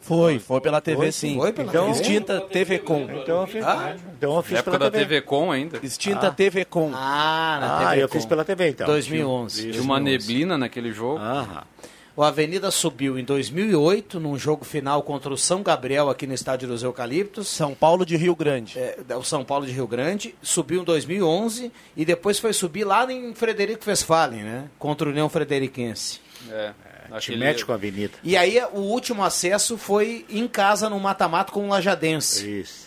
Foi, foi pela TV Foi, sim. foi pela então, TV? Extinta TV Com. Então eu fiz, Ah? então eu fiz época da TV Com ainda. Extinta Ah. TV Com. Ah, na Ah, TV eu fiz Com. pela TV então. 2011. Tinha uma neblina naquele jogo. O Avenida subiu em 2008, num jogo final contra o São Gabriel aqui no Estádio dos Eucaliptos. São Paulo de Rio Grande. É, o São Paulo de Rio Grande. Subiu em 2011 e depois foi subir lá em Frederico Westphalen, né? Contra o União Frederiquense. É. Te Aquele- mete com a avenida. E aí o último acesso foi em casa no mata-mata com o Lajadense. Isso.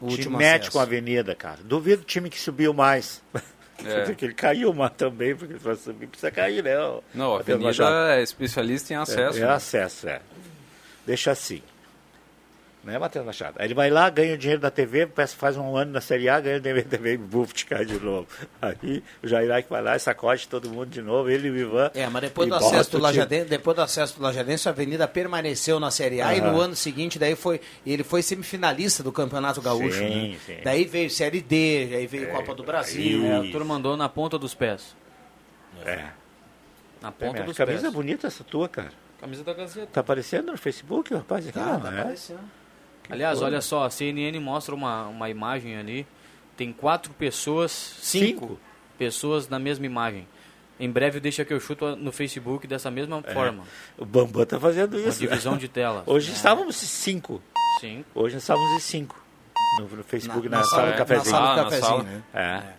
O Te último mete acesso. com a avenida, cara. Duvido o time que subiu mais. É. Porque ele caiu mais também, porque para subir precisa cair, né? Não, a Avenida é especialista em acesso. É, é né? acesso, é. Deixa assim. Né, Matheus Machado? Aí ele vai lá, ganha o dinheiro da TV, faz um ano na Série A, ganha o dinheiro da TV e buf, te cai de novo. Aí o Jairac vai lá e sacode todo mundo de novo, ele e o Ivan. É, mas depois e do acesso do o. Lajadense, depois do acesso do Lajadense, a Avenida permaneceu na Série A e Aham. no ano seguinte daí foi ele foi semifinalista do Campeonato Gaúcho. Sim, né? sim. Daí veio Série D, aí veio Copa do Brasil. É, a turma mandou na ponta dos pés. É. Na É, ponta minha dos camisa pés. bonita essa tua, cara. Camisa da Gazeta. Tá aparecendo no Facebook, rapaz? Aqui, Tá, não, tá é? aparecendo. Aliás, olha só, a CNN mostra uma, uma imagem ali. Tem quatro pessoas, cinco, Cinco? pessoas na mesma imagem. Em breve deixa que eu chuto no Facebook dessa mesma É. forma. O Bambam tá fazendo Uma isso. divisão de telas. Hoje É. estávamos em cinco. Sim. Hoje nós estávamos em cinco. No, no Facebook, Na- na, na sala sala- do cafezinho. na sala do Ah, na cafezinho, sala. né? É.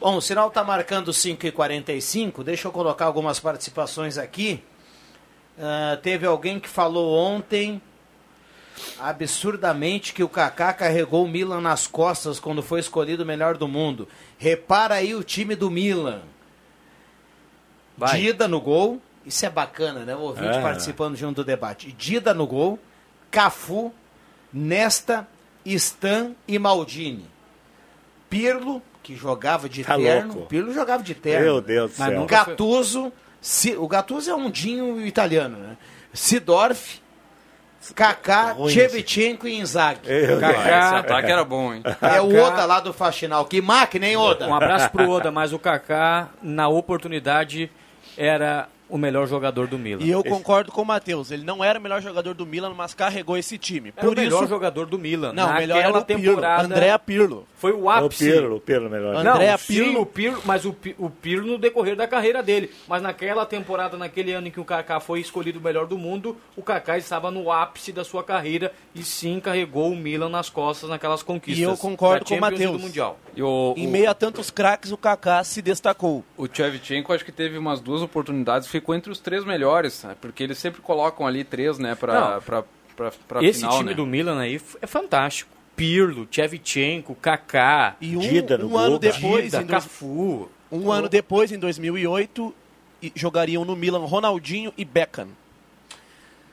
Bom, o sinal está marcando 5h45. Deixa eu colocar algumas participações aqui. Ah, teve alguém que falou ontem absurdamente que o Kaká carregou o Milan nas costas quando foi escolhido o melhor do mundo. Repara aí o time do Milan. Vai. Dida no gol. Isso é bacana, né? O ouvinte É. participando junto do debate. Dida no gol. Cafu, Nesta, Stan e Maldini. Pirlo, que jogava de Tá terno. louco. Pirlo jogava de terno. Meu Deus do Mas céu. Gattuso, o Gattuso é um dinho italiano, né? Sidorf, Kaká, ruim Shevchenko e Inzaghi. Eu- Esse Kaká, ataque era bom, hein? é o Kaká. Oda lá do Faxinal. Que máquina, hein, Oda? Um abraço pro Oda, mas o Kaká, na oportunidade, era o melhor jogador do Milan. E eu concordo com o Matheus. Ele não era o melhor jogador do Milan, mas carregou esse time. Era o Por melhor isso, jogador do Milan. não, o melhor era Naquela o Pirlo, temporada. Andrea Pirlo. Foi o O ápice. Pirlo, o Pirlo melhor. André- Não, Andrea sim, Pirlo. o Pirlo, mas o, o Pirlo no decorrer da carreira dele. Mas naquela temporada, naquele ano em que o Kaká foi escolhido o melhor do mundo, o Kaká estava no ápice da sua carreira e sim carregou o Milan nas costas naquelas conquistas. E eu concordo com o Matheus. do Mundial. E o, Em o- meio a tantos craques, o Kaká se destacou. O Tchevchenko acho que teve umas duas oportunidades, ficou entre os três melhores, né? porque eles sempre colocam ali três, né, pra, Não. pra, pra, pra Esse final, time né? do Milan aí é fantástico. Pirlo, Tchevchenko, Kaká, E um, Dida no um gol, ano depois, Dida, em dois- Cafu. um ano depois, em 2008, e- jogariam no Milan Ronaldinho e Beckham.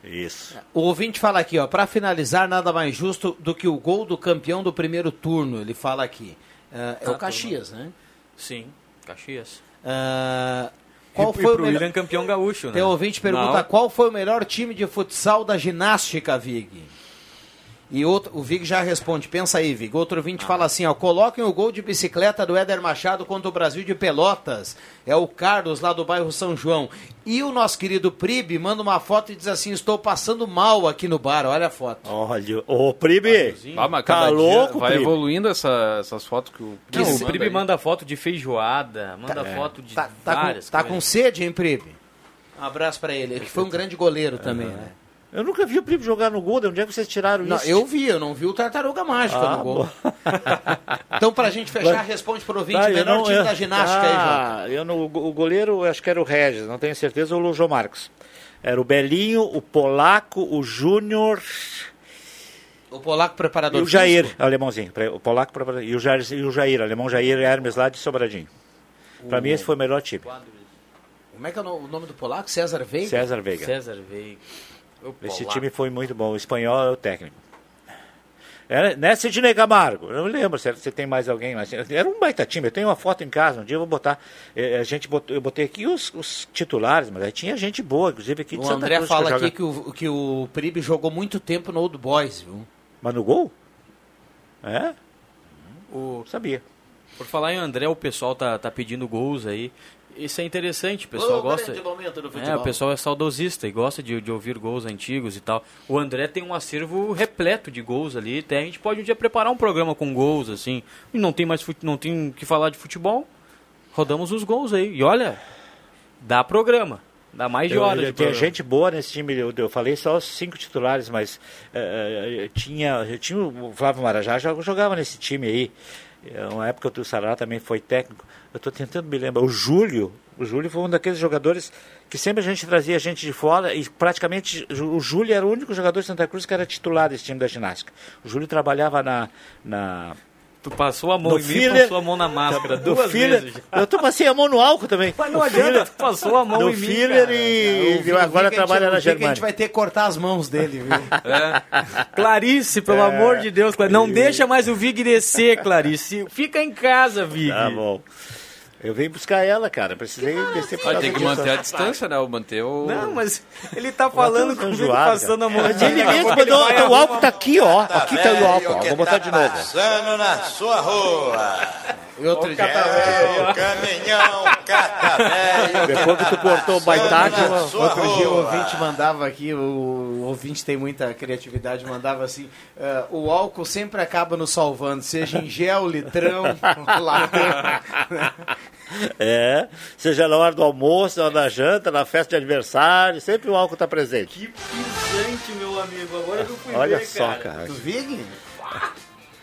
Isso. O ouvinte fala aqui, ó, para finalizar, nada mais justo do que o gol do campeão do primeiro turno. Ele fala aqui. Ah, é Ah, o Caxias, né? Sim, Caxias. Ah, qual e, foi e o pro melhor... William campeão gaúcho, né? Tem ouvinte pergunta Não. qual foi o melhor time de futsal da ginástica, Vig? E outro, o Vig já responde, pensa aí, Vig. Outro ouvinte Ah. fala assim, ó, coloquem o gol de bicicleta do Éder Machado contra o Brasil de Pelotas. É o Carlos, lá do bairro São João. E o nosso querido Pribe manda uma foto e diz assim, estou passando mal aqui no bar, olha a foto. Olha, ô Pribe, Ah, tá dia louco, vai Pribe? evoluindo essa- essas fotos que o Não, Pribe o Pribe aí. manda foto de feijoada, manda foto de Tá, tá, várias com, tá com sede, hein, Pribe? Um abraço pra ele, que foi um grande goleiro também, né? Eu nunca vi o Pribe jogar no gol, de onde é que vocês tiraram Não, isso? eu vi, eu não vi o Tartaruga Mágica Ah, no gol. então, pra gente fechar, Mas- responde pro ouvinte, Tá, eu melhor não- time eu- da ginástica aí, João. ah, eu no, o goleiro, eu acho que era o Regis, não tenho certeza, ou o João Marcos. Era o Belinho, o Polaco, o Júnior O polaco preparador e o Jair, físico? alemãozinho. O Polaco preparador- e o Jair, e o Jair, alemão Jair Hermes lá de Sobradinho. Pra mim esse foi o melhor time. Como é que é o nome do polaco? César Veiga? César Veiga. César Veiga. O Esse polaco. time foi muito bom. O espanhol é o técnico. Era, né, Sidney Camargo? Eu não lembro se você tem mais alguém. Mas era um baita time. Eu tenho uma foto em casa. Um dia eu vou botar. eh, A gente botou, eu botei aqui os, os titulares, mas aí tinha gente boa, inclusive aqui de O Santa André Cruz. fala joga- aqui que o, que o Pribe jogou muito tempo no Old Boys, viu? Mas no gol? É? O, Sabia. Por falar em André, o pessoal tá, tá pedindo gols aí. Isso é interessante, o pessoal O gosta. grande momento do É, o pessoal é saudosista e gosta de, de ouvir gols antigos e tal. O André tem um acervo repleto de gols ali. Até a gente pode um dia preparar um programa com gols, assim. E não tem mais fute- não tem o que falar de futebol. Rodamos os gols aí. E olha, dá programa. Dá mais de Eu- horas eu- de Tem gente boa nesse time, eu, eu falei só os cinco titulares, mas eh, eh, tinha, tinha o Flávio Marajá, já jogava nesse time aí. É Uma época o Sarará também foi técnico. Eu estou tentando me lembrar. O Júlio, o Júlio foi um daqueles jogadores que sempre a gente trazia gente de fora e praticamente o Júlio era o único jogador de Santa Cruz que era titular desse time da ginástica. O Júlio trabalhava na. na Tu passou a mão no em mim filler- passou a mão na máscara. do duas filler- vezes. Eu tô passei a mão no álcool também. Mas não adianta, tu passou a mão no em mim, filler cara. e, Eu e agora trabalha na que a gente Germânia. vai ter que cortar as mãos dele, viu? Clarice, pelo É. amor de Deus, Clarice. Não deixa mais o Vig descer, Clarice. Fica em casa, Vig. Tá bom. Eu vim buscar ela, cara. Precisei descer causa ter que manter a distância, né? O manter o. Não, mas ele tá falando Tá comigo, enjoado, passando a mão. Ele mesmo mandou, o álcool tá aqui, ó. Aqui tá o álcool, ó. Vou botar de novo. Passando na sua rua. E outro dia. É, o caminhão cata velho. Depois que tu cortou o baitaque, Outro dia o rua. ouvinte mandava aqui, o, o ouvinte tem muita criatividade, mandava assim, eh, o álcool sempre acaba nos salvando, seja em gel, litrão, latão. É, seja na hora do almoço, na hora da janta, na festa de aniversário, sempre o álcool tá presente. Que pisante, meu amigo. Agora que eu fui Olha ver, só, cara. cara. Tu Vig?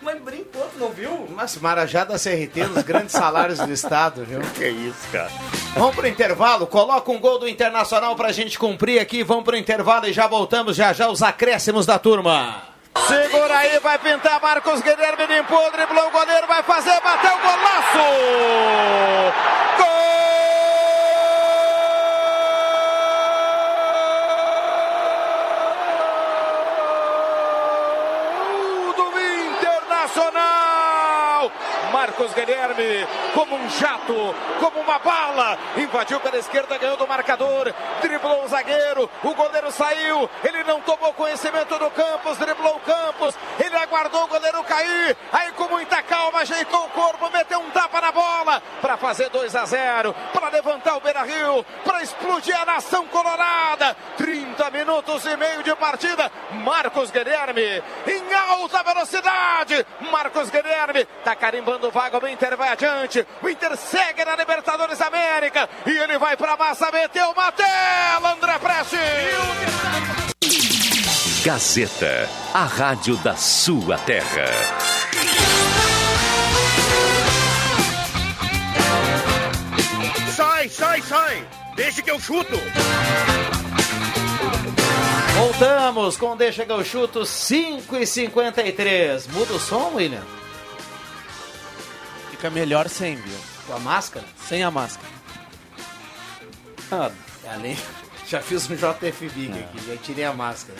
Mas brincou, tu não viu? Mas Marajá da CRT, nos grandes salários do estado, viu? Que isso, cara. Vamos pro intervalo, coloca um gol do Internacional pra gente cumprir aqui. Vamos pro intervalo e já voltamos já já os acréscimos da turma. Segura aí, vai pintar Marcos Guilherme limpou, driblou o goleiro, vai fazer, bateu golaço! Gol do Internacional! Marcos Guilherme, como um jato, como uma bala, invadiu pela esquerda, ganhou do marcador, driblou o zagueiro, o goleiro saiu, ele não tomou conhecimento do Campos, driblou o Campos, ele aguardou o goleiro cair, aí com muita calma ajeitou o corpo, meteu um tapa na bola. Para fazer 2 a 0, para levantar o Beira-Rio, para explodir a nação colorada. 30 minutos e meio de partida, Marcos Guilherme em alta velocidade. Marcos Guilherme tá carimbando vaga, o Inter vai adiante. O Inter segue na Libertadores América e ele vai para massa, meteu uma tela, André Preste. Gazeta, a rádio da sua terra. Sai, sai, sai! Deixa que eu chuto! Voltamos com Deixa que eu chuto 5 e 53 Muda o som, William? Fica melhor sem, viu? Com a máscara? Sem a máscara. Ah, além, já fiz um JF Big aqui, já tirei a máscara.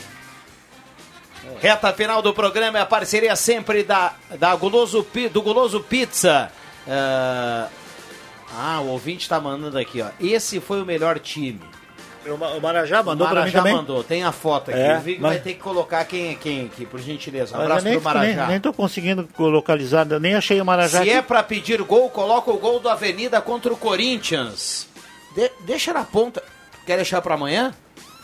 Reta final do programa é a parceria sempre da, da Guloso, do Guloso Pizza. Ah, ah, o ouvinte está mandando aqui, ó. Esse foi o melhor time. O Ma- o Marajá mandou o pra mim Marajá também? mandou, tem a foto aqui. É, o Vig mas- vai ter que colocar quem é quem aqui, por gentileza. Um Mas abraço eu nem, pro Marajá. nem, nem tô conseguindo localizar, eu nem achei o Marajá. Se aqui. é pra pedir gol, coloca o gol do Avenida contra o Corinthians. De- deixa na ponta. Quer deixar pra amanhã?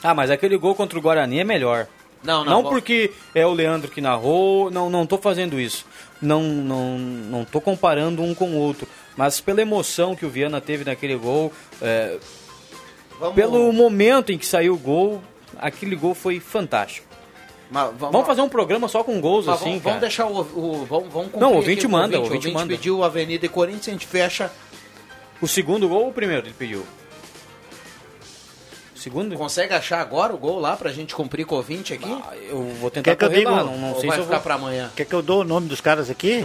Ah, mas aquele gol contra o Guarani é melhor. Não, não, Não vou- porque é o Leandro que narrou, não, não tô fazendo isso. Não, não, não tô comparando um com o outro. Mas pela emoção que o Viana teve naquele gol, é, Vamos- pelo momento em que saiu o gol, aquele gol foi fantástico. Mas vamos, fazer um programa só com gols Mas assim, vamos, vamos deixar o, o- vamos, vamos cumprir Não, o ouvinte manda, o o ouvinte manda. pediu Avenida e Corinthians, a gente fecha. O segundo gol ou o primeiro ele pediu? O segundo? Consegue achar agora o gol lá pra gente cumprir com o ouvinte aqui? eu vou tentar Quer que eu correr diga? lá, o- não, não sei vai se eu ficar vou... pra amanhã? Quer que eu dou o nome dos caras aqui?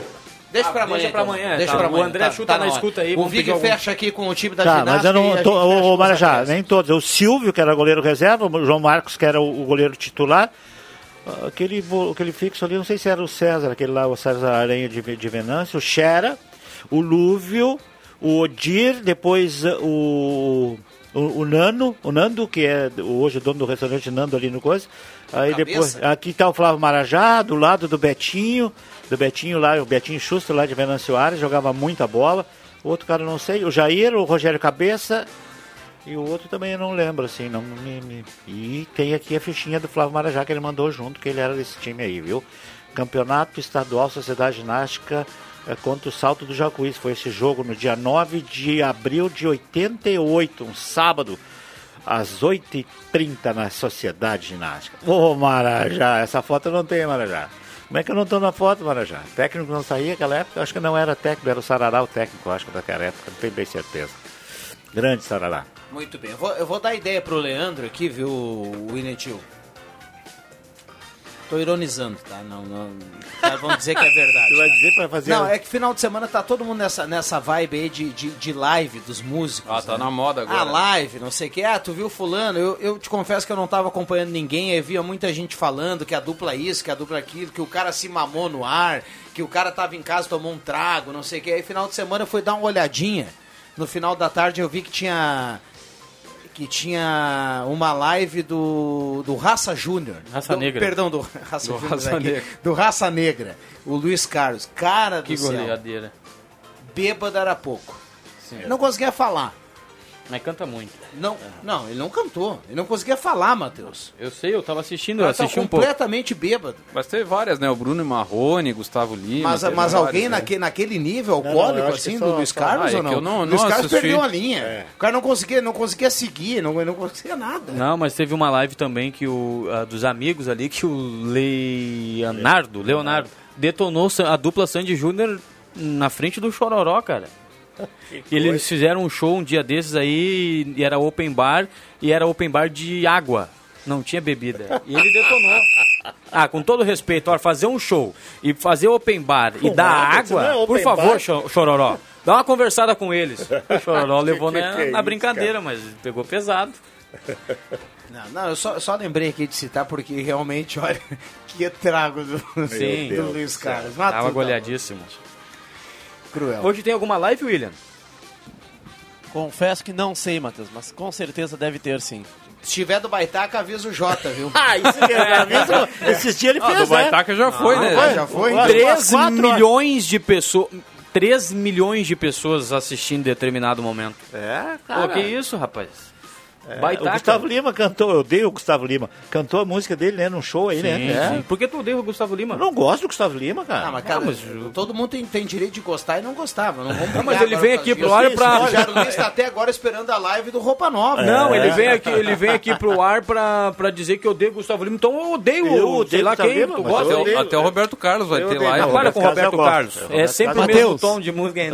Deixa Ah, pra amanhã. deixa pra então. amanhã, Deixa tá. pra O amanhã. André chuta na escuta aí, O Vig algum- fecha aqui com o time da Tá, ginástica. mas eu não tô. Ô, Marajá, nem todos. O Silvio, que era goleiro reserva, o João Marcos, que era o, o goleiro titular. Aquele, vo- aquele fixo ali, não sei se era o César, aquele lá, o César Aranha de, de Venâncio, o Xera, o Lúvio, o Odir, depois uh, o. o, o Nano, o Nando, que é hoje o dono do restaurante Nando ali no coisa. Aí Cabeça. depois, aqui tá o Flávio Marajá, do lado do Betinho, do Betinho lá, o Betinho Xusto lá de Venâncio Ares, jogava muita bola. O outro cara não sei, o Jair, o Rogério Cabeça e o outro também eu não lembro, assim, não me, me- E tem aqui a fichinha do Flávio Marajá que ele mandou junto, que ele era desse time aí, viu? Campeonato Estadual Sociedade Ginástica eh, contra o Salto do Jacuís. Foi esse jogo no dia 9 de abril de 88, um sábado, às 8h30 na Sociedade Ginástica. Ô Marajá, essa foto eu não tenho, Marajá. Como é que eu não tô na foto, Marajá? Técnico não saía naquela época? Acho que não era técnico, era o Sarará o técnico, acho que daquela época, não tenho bem certeza. Grande Sarará. Muito bem. Eu vou, eu vou dar ideia pro Leandro aqui, viu, Tio? Tô ironizando, tá? Não, não. os caras vão dizer que é verdade. Tu vai dizer pra fazer... Não, é que final de semana tá todo mundo nessa, nessa vibe aí de, de, de live dos músicos. Ah, tá né? na moda agora. Ah, live, não sei o que. Ah, tu viu fulano? Eu, eu te confesso que eu não tava acompanhando ninguém, eu via muita gente falando que a dupla isso, que a dupla aquilo, que o cara se mamou no ar, que o cara tava em casa, tomou um trago, não sei o que. Aí final de semana eu fui dar uma olhadinha. No final da tarde eu vi que tinha que tinha uma live do, do Raça Júnior. Raça Do- Negra. Perdão, do Raça Do Júnior. Raça aqui. Negra. Do Raça Negra. O Luiz Carlos. Cara Que do céu. goleadeira. Bêbado era pouco. Não conseguia falar. Mas canta muito. Não, não, ele não cantou. Ele não conseguia falar, Matheus. Eu sei, eu tava assistindo, Ele eu tá assisti um pouco. completamente bêbado. Mas teve várias, né? O Bruno Marrone, Gustavo Lima. Mas, teve mas vários, alguém né? naque, naquele nível não, alcoólico, eu acho que assim, só- do Luiz só- Carlos Ah, é ou que não? eu não- Luiz não Carlos assisti. perdeu a linha. É. O cara não conseguia, não conseguia seguir, não, não conseguia nada. Não, mas teve uma live também que o a dos amigos ali que o Leonardo, Leonardo detonou a dupla Sandy Júnior na frente do Chororó, cara. Eles fizeram um show um dia desses aí e era open bar e era open bar de água. Não tinha bebida. E ele detonou. Ah, com todo respeito, ó, fazer um show e fazer open bar e dar água, é por favor, bar. Cho- Chororó, dá uma conversada com eles. O Chororó levou Que na, que é na isso, brincadeira, mas pegou pesado. Não, não, eu só, só lembrei aqui de citar porque realmente, olha, que trago do, Sim. do Luiz Carlos. Tava tudo goleadíssimo. Cruel. Hoje tem alguma live, William? Confesso que não sei, Matheus, mas com certeza deve ter sim. Se tiver do Baitaca, avisa o Jota, viu? Ah, isso que é mesmo. Esses dias ele Ah, fez, do Baitaca já foi, né? Ah, já foi? Ué, 3 umas quatro horas. milhões de pessoas. 3 milhões de pessoas assistindo em determinado momento. É, Pô, cara. que isso, rapaz? É, Baitaca. o Gustavo Lima cantou, eu odeio o Gustavo Lima. Cantou a música dele, né, num show aí, Sim, né? É. sim. Por que tu odeia o Gustavo Lima? Eu não gosto do Gustavo Lima, cara. Ah, mas cara, todo mundo tem, tem direito de gostar e não gostava. Não vamos mas ele vem aqui pro ar pra- O Jair Luiz tá até agora esperando a live do Roupa Nova. Não, É. ele vem aqui, ele vem aqui pro ar pra, pra dizer que eu odeio o Gustavo Lima. Então eu odeio, Eu sei odeio lá Gustavo quem Lima, tu mas gosta. eu Até, até o Roberto Carlos vai eu ter lá. Não, para com o Roberto Carlos É sempre o Mateus. mesmo tom de música.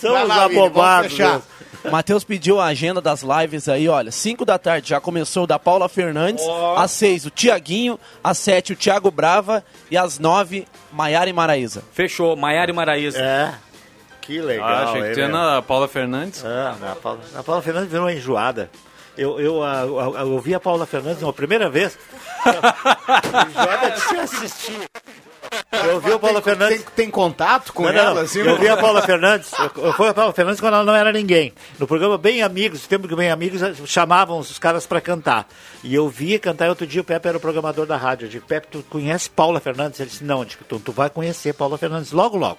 São os lá, abobados. Matheus pediu a agenda das lives aí, olha. 5 da tarde já começou o da Paula Fernandes. Às 6, o Tiaguinho. Às 7, o Thiago Brava. E às 9, Maiara e Maraíza. Fechou, Maiara e Maraíza. É. Que legal. Ah, achei que meu? na Paula Fernandes. Ah, a Paula, Paula Fernandes virou uma enjoada. Eu, eu, ah, eu, eu ouvi a Paula Fernandes uma primeira vez. enjoada de se assistir. Eu ouvi a Paula tem, Fernandes. Tem, tem contato com Não, ela? não. assim, eu vi a Paula Fernandes. Eu, eu fui a Paula Fernandes quando ela não era ninguém. No programa Bem Amigos, o tempo que Bem Amigos eh, chamavam os caras pra cantar. E eu via cantar e outro dia o Pepe era o programador da rádio. Eu disse, Pepe, tu conhece Paula Fernandes? Ele disse, não, eu disse, tu, tu vai conhecer Paula Fernandes logo, logo.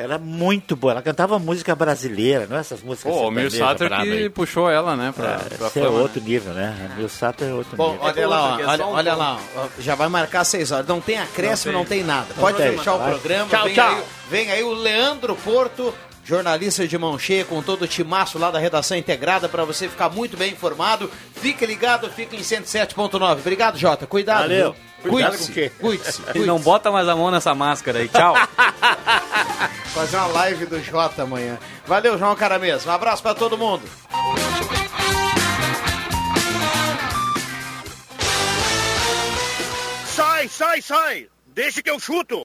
Era muito boa. Ela cantava música brasileira, não é essas músicas Pô, o sertanejas Sater que aí. puxou ela, né? Pra, É, pra esse é fama, né? outro nível, né? Mil Sater é outro Bom, nível. olha lá, ó, é olha, um olha lá, ó, já vai marcar seis horas. Não tem acréscimo, não tem, nada. Pode tem, fechar o vai. programa. Tchau, vem, tchau. Aí, vem aí o Leandro Porto, jornalista de mão cheia, com todo o timaço lá da redação integrada, para você ficar muito bem informado. Fique ligado, fica em 107.9. Obrigado, Jota. Cuidado. Valeu. Cuide-se. com o quê? Cuide-se. E não bota mais a mão nessa máscara aí. Tchau. Fazer uma live do Jota amanhã. Valeu, João Caramês. Um abraço para todo mundo. Sai, sai, sai! Deixa que eu chuto!